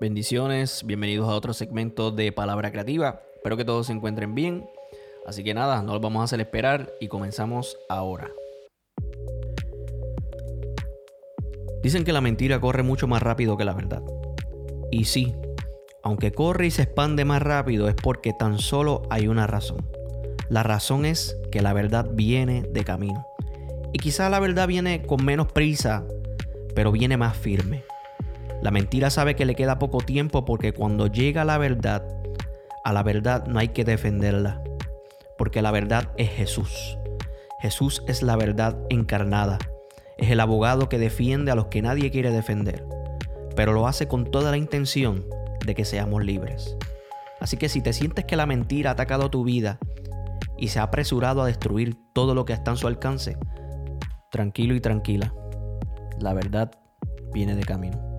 Bendiciones, bienvenidos a otro segmento de Palabra Creativa. Espero que todos se encuentren bien. Así que nada, no los vamos a hacer esperar y comenzamos ahora. Dicen que la mentira corre mucho más rápido que la verdad. Y sí, aunque corre y se expande más rápido es porque tan solo hay una razón. La razón es que la verdad viene de camino. Y quizá la verdad viene con menos prisa, pero viene más firme. La mentira sabe que le queda poco tiempo porque cuando llega la verdad, a la verdad no hay que defenderla, porque la verdad es Jesús. Jesús es la verdad encarnada, es el abogado que defiende a los que nadie quiere defender, pero lo hace con toda la intención de que seamos libres. Así que si te sientes que la mentira ha atacado tu vida y se ha apresurado a destruir todo lo que está en su alcance, tranquilo y tranquila. La verdad viene de camino.